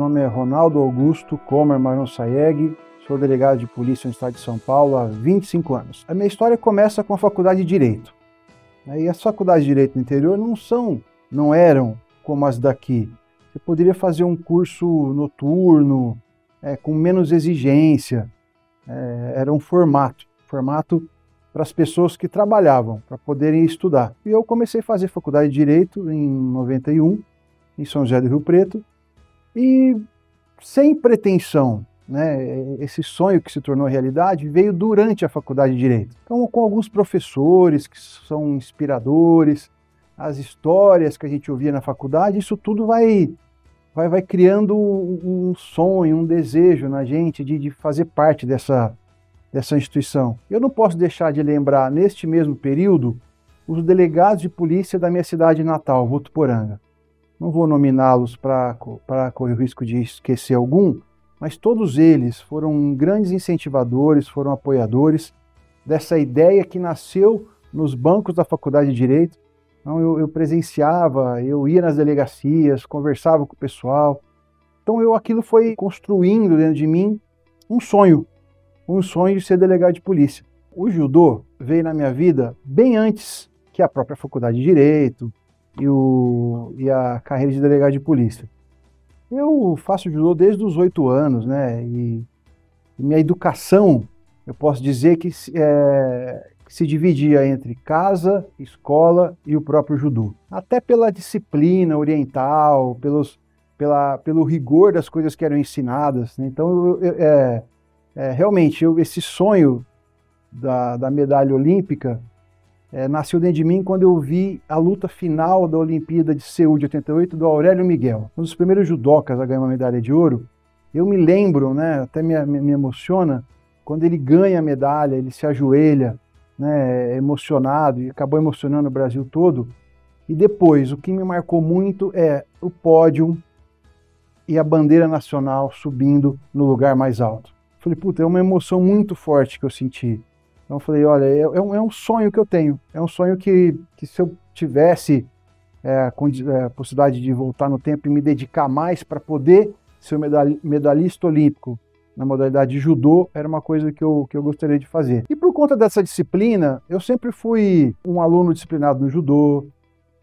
nome é Ronaldo Augusto Comer Maron Saeg, sou delegado de polícia no estado de São Paulo há 25 anos. A minha história começa com a faculdade de Direito. E as faculdades de Direito no interior não são, não eram como as daqui. Você poderia fazer um curso noturno, é, com menos exigência. É, era um formato, formato para as pessoas que trabalhavam, para poderem estudar. E eu comecei a fazer faculdade de Direito em 91, em São José do Rio Preto, e sem pretensão, né, esse sonho que se tornou realidade veio durante a faculdade de Direito. Então, com alguns professores que são inspiradores, as histórias que a gente ouvia na faculdade, isso tudo vai vai, vai criando um sonho, um desejo na gente de, de fazer parte dessa, dessa instituição. Eu não posso deixar de lembrar, neste mesmo período, os delegados de polícia da minha cidade natal, Votuporanga. Não vou nominá-los para correr o risco de esquecer algum, mas todos eles foram grandes incentivadores, foram apoiadores dessa ideia que nasceu nos bancos da Faculdade de Direito. Então eu, eu presenciava, eu ia nas delegacias, conversava com o pessoal. Então eu aquilo foi construindo dentro de mim um sonho, um sonho de ser delegado de polícia. O judô veio na minha vida bem antes que a própria faculdade de direito e, o, e a carreira de delegado de polícia. Eu faço judô desde os oito anos, né? E, e, minha educação, eu posso dizer que é, se dividia entre casa, escola e o próprio judô. Até pela disciplina oriental, pelos, pela, pelo rigor das coisas que eram ensinadas. Né? Então, eu, é, é, realmente, eu, esse sonho da, da medalha olímpica é, nasceu dentro de mim quando eu vi a luta final da Olimpíada de Seul de 88 do Aurélio Miguel. Um dos primeiros judocas a ganhar uma medalha de ouro. Eu me lembro, né, até me, me emociona, quando ele ganha a medalha, ele se ajoelha, né, emocionado e acabou emocionando o Brasil todo. E depois, o que me marcou muito é o pódio e a bandeira nacional subindo no lugar mais alto. Falei, puta, é uma emoção muito forte que eu senti. Então eu falei, olha, é, é, um, é um, sonho que eu tenho. É um sonho que, que se eu tivesse é, a, é, possibilidade de voltar no tempo e me dedicar mais para poder ser medalhista olímpico na modalidade de judô, era uma coisa que eu, que eu gostaria de fazer. E por conta dessa disciplina, eu sempre fui um aluno disciplinado no judô,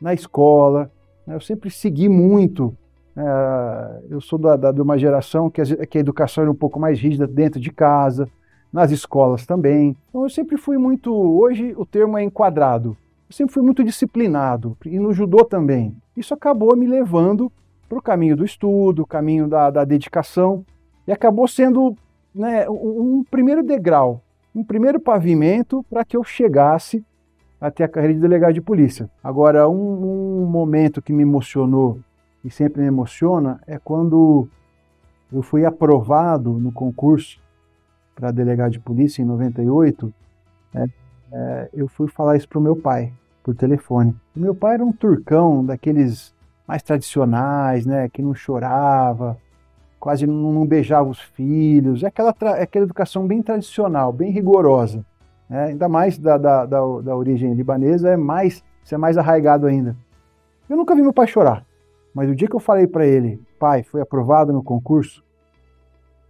na escola, né? eu sempre segui muito. É, eu sou da, da, de uma geração que a, que a educação era um pouco mais rígida dentro de casa, nas escolas também. Então eu sempre fui muito, hoje o termo é enquadrado, eu sempre fui muito disciplinado, e no judô também. Isso acabou me levando para o caminho do estudo, o caminho da, da dedicação, e acabou sendo né, um, primeiro degrau, um primeiro pavimento para que eu chegasse até a carreira de delegado de polícia. Agora, um, um momento que me emocionou e sempre me emociona é quando eu fui aprovado no concurso para delegado de polícia em 98, é, é, eu fui falar isso para o meu pai, por telefone. O meu pai era um turcão daqueles mais tradicionais, né, que não chorava, quase não, não beijava os filhos, é aquela, é aquela educação bem tradicional, bem rigorosa. Né? Ainda mais da, da, da, da origem libanesa, é mais, isso é mais arraigado ainda. Eu nunca vi meu pai chorar, mas o dia que eu falei para ele, pai, foi aprovado no concurso,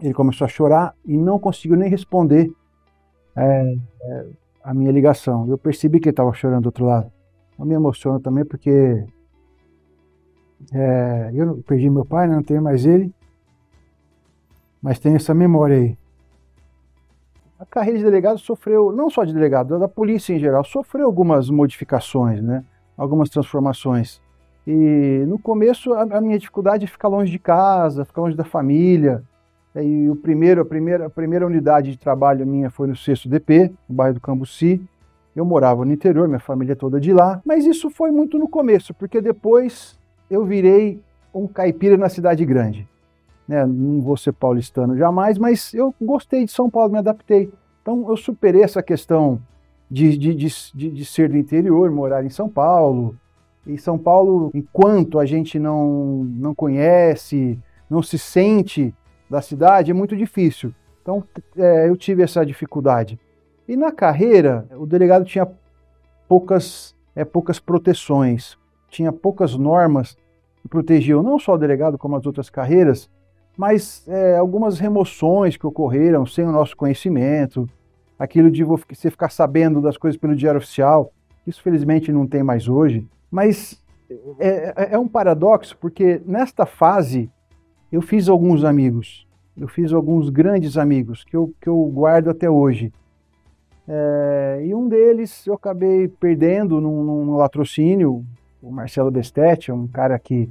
ele começou a chorar e não conseguiu nem responder é, é, a minha ligação. Eu percebi que ele estava chorando do outro lado. Eu me emociono também porque é, eu perdi meu pai, né, não tenho mais ele, mas tenho essa memória aí. A carreira de delegado sofreu, não só de delegado, da polícia em geral, sofreu algumas modificações, né? algumas transformações. E no começo a, a minha dificuldade é ficar longe de casa, ficar longe da família, e o primeiro, a, primeira, a primeira unidade de trabalho minha foi no 6 DP, no bairro do Cambuci. Eu morava no interior, minha família toda de lá, mas isso foi muito no começo, porque depois eu virei um caipira na cidade grande. Né? Não vou ser paulistano jamais, mas eu gostei de São Paulo, me adaptei. Então eu superei essa questão de, de, de, de, ser do interior, morar em São Paulo. E São Paulo, enquanto a gente não, não conhece, não se sente da cidade é muito difícil. Então é, eu tive essa dificuldade. E na carreira, o delegado tinha poucas, é, poucas proteções, tinha poucas normas que protegiam não só o delegado, como as outras carreiras, mas é, algumas remoções que ocorreram sem o nosso conhecimento, aquilo de você ficar sabendo das coisas pelo diário oficial, isso felizmente não tem mais hoje, mas é, é, é um paradoxo porque nesta fase eu fiz alguns amigos, eu fiz alguns grandes amigos que eu, que eu guardo até hoje. É, e um deles eu acabei perdendo num, num latrocínio, o Marcelo Bestete, um cara que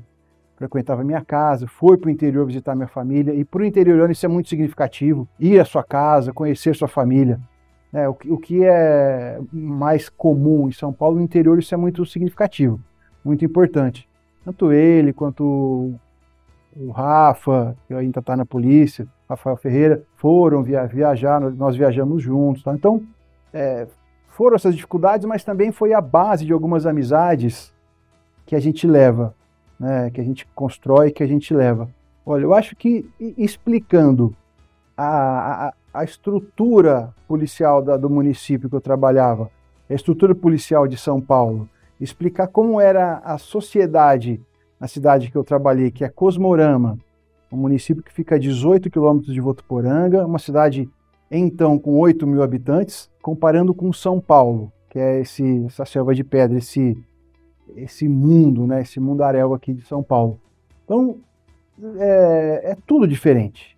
frequentava minha casa, foi para o interior visitar minha família, e para o interiorano isso é muito significativo, ir à sua casa, conhecer sua família. É, o, o que é mais comum em São Paulo, no interior isso é muito significativo, muito importante. Tanto ele quanto o Rafa, que ainda está na polícia, Rafael Ferreira, foram via, viajar, nós viajamos juntos. Tá? Então, é, foram essas dificuldades, mas também foi a base de algumas amizades que a gente leva né, que a gente constrói, que a gente leva. Olha, eu acho que explicando a, a, a estrutura policial da, do município que eu trabalhava, a estrutura policial de São Paulo, explicar como era a sociedade na cidade que eu trabalhei, que é Cosmorama, um município que fica a 18 quilômetros de Votuporanga, uma cidade então com 8 mil habitantes, comparando com São Paulo, que é esse, essa selva de pedra, esse esse mundo, né, esse mundaréu aqui de São Paulo. Então, é, é tudo diferente.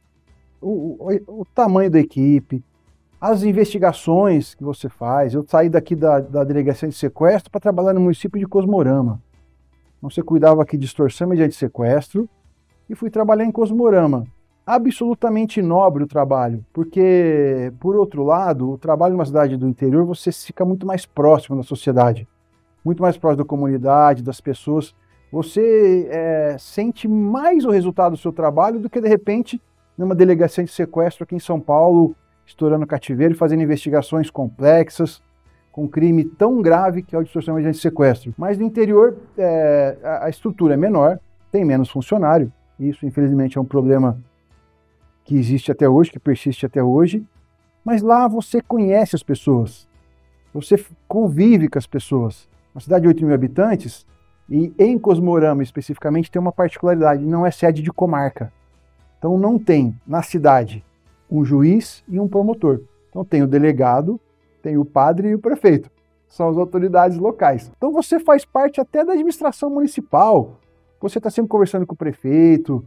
O, o, o, tamanho da equipe, as investigações que você faz. Eu saí daqui da, da delegacia de sequestro para trabalhar no município de Cosmorama. Então, você cuidava aqui de extorsão mediante sequestro e fui trabalhar em Cosmorama. Absolutamente nobre o trabalho, porque, por outro lado, o trabalho numa cidade do interior você fica muito mais próximo da sociedade muito mais próximo da comunidade, das pessoas. Você é, sente mais o resultado do seu trabalho do que, de repente, numa delegacia de sequestro aqui em São Paulo, estourando cativeiro e fazendo investigações complexas, com um crime tão grave que é o distorção mediante sequestro. Mas no interior, é, a estrutura é menor, tem menos funcionário. Isso, infelizmente, é um problema que existe até hoje, que persiste até hoje. Mas lá você conhece as pessoas, você convive com as pessoas uma cidade de 8 mil habitantes, e em Cosmorama especificamente tem uma particularidade, não é sede de comarca. Então não tem na cidade um juiz e um promotor. Então tem o delegado, tem o padre e o prefeito. São as autoridades locais. Então você faz parte até da administração municipal. Você está sempre conversando com o prefeito.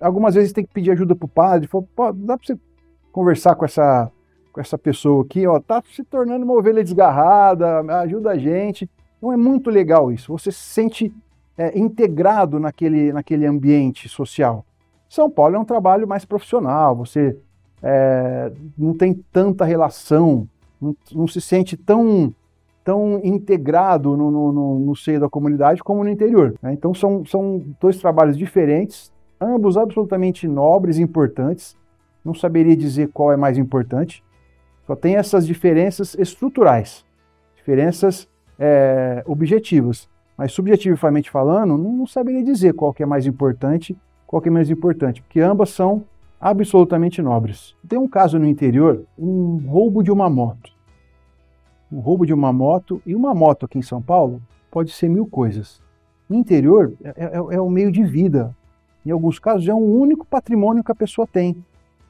Algumas vezes tem que pedir ajuda para o padre. Fala, dá para você conversar com essa, com essa pessoa aqui, ó, tá se tornando uma ovelha desgarrada, ajuda a gente. Então é muito legal isso. Você se sente é, integrado naquele, naquele ambiente social. São Paulo é um trabalho mais profissional, você é, não tem tanta relação, não, se sente tão, tão integrado no, no, no, seio da comunidade como no interior. Né? Então são, são dois trabalhos diferentes, ambos absolutamente nobres e importantes. Não saberia dizer qual é mais importante. Só tem essas diferenças estruturais, diferenças é, objetivos. Mas subjetivamente falando, não, não saberia dizer qual que é mais importante, qual que é menos importante, porque ambas são absolutamente nobres. Tem um caso no interior, um roubo de uma moto. Um roubo de uma moto, e uma moto aqui em São Paulo pode ser mil coisas. No interior é, é, é o meio de vida. Em alguns casos é um único patrimônio que a pessoa tem.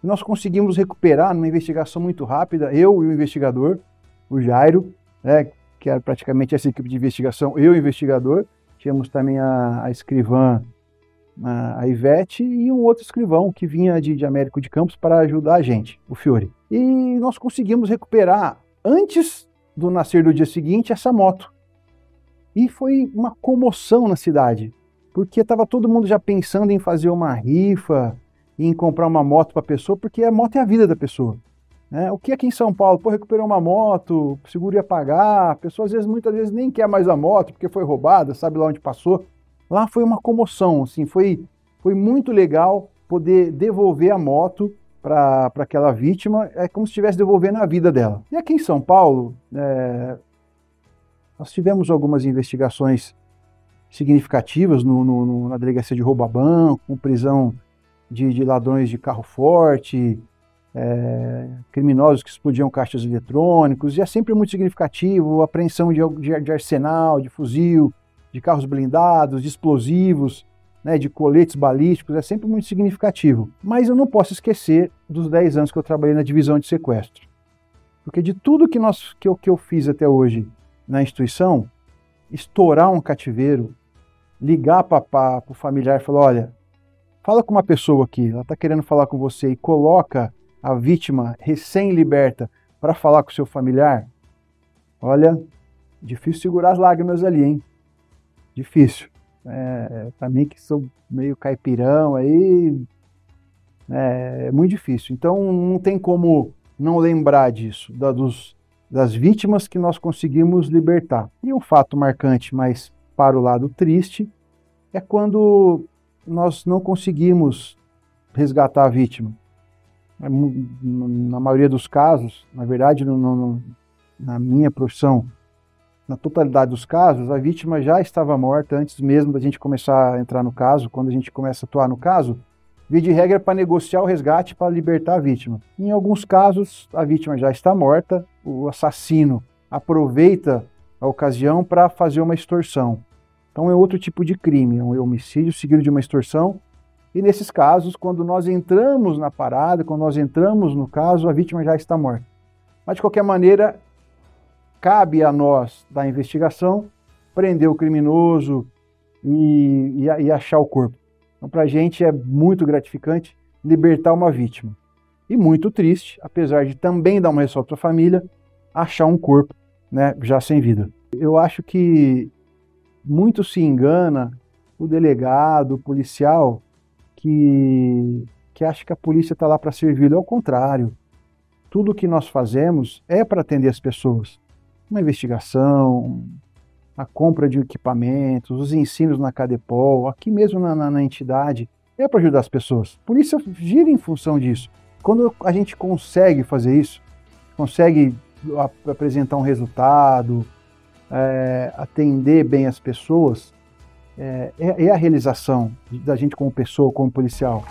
E nós conseguimos recuperar numa investigação muito rápida, eu e o investigador, o Jairo, né, que era praticamente essa equipe de investigação, eu, investigador, tínhamos também a, a escrivã, a, a, Ivete, e um outro escrivão que vinha de, de Américo de Campos para ajudar a gente, o Fiore. E nós conseguimos recuperar, antes do nascer do dia seguinte, essa moto. E foi uma comoção na cidade, porque estava todo mundo já pensando em fazer uma rifa, em comprar uma moto para a pessoa, porque a moto é a vida da pessoa. Né? O que aqui em São Paulo, pô, recuperou uma moto, o seguro ia pagar, a pessoa às vezes, muitas vezes nem quer mais a moto porque foi roubada, sabe lá onde passou. Lá foi uma comoção, assim, foi, foi muito legal poder devolver a moto para aquela vítima, é como se estivesse devolvendo a vida dela. E aqui em São Paulo, é, nós tivemos algumas investigações significativas no, no, no, na delegacia de roubo a banco, prisão de, de ladrões de carro forte, é, criminosos que explodiam caixas eletrônicos, e é sempre muito significativo apreensão de, de, de, arsenal, de fuzil, de carros blindados, de explosivos. Né, de coletes balísticos, é sempre muito significativo. Mas eu não posso esquecer dos 10 anos que eu trabalhei na divisão de sequestro. Porque de tudo que, nós, que, eu, que eu fiz até hoje na instituição, estourar um cativeiro, ligar para o familiar e falar: olha, fala com uma pessoa aqui, ela está querendo falar com você e coloca a vítima recém-liberta para falar com o seu familiar. Olha, difícil segurar as lágrimas ali, hein? Difícil. É, para mim que sou meio caipirão aí, é, é, muito difícil. Então não tem como não lembrar disso, da, dos, das vítimas que nós conseguimos libertar. E um fato marcante, mas para o lado triste, é quando nós não conseguimos resgatar a vítima. É na maioria dos casos, na verdade, no, no, na minha profissão, na totalidade dos casos, a vítima já estava morta antes mesmo da gente começar a entrar no caso. Quando a gente começa a atuar no caso, via de regra para negociar o resgate para libertar a vítima. Em alguns casos, a vítima já está morta, o assassino aproveita a ocasião para fazer uma extorsão. Então é outro tipo de crime, é um homicídio seguido de uma extorsão. E nesses casos, quando nós entramos na parada, quando nós entramos no caso, a vítima já está morta. Mas de qualquer maneira, cabe a nós da investigação prender o criminoso e, e, e achar o corpo. Então, para a gente é muito gratificante libertar uma vítima. E muito triste, apesar de também dar uma ressalva para a família, achar um corpo né, já sem vida. Eu acho que muito se engana o delegado, o policial, que, que acha que a polícia está lá para servir. É o contrário. Tudo que nós fazemos é para atender as pessoas uma investigação, a compra de equipamentos, os ensinos na Cadepol, aqui mesmo na, na, na entidade, é para ajudar as pessoas. Por isso gira em função disso. Quando a gente consegue fazer isso, consegue apresentar um resultado, é, atender bem as pessoas, é, é, é a realização da gente como pessoa, como policial.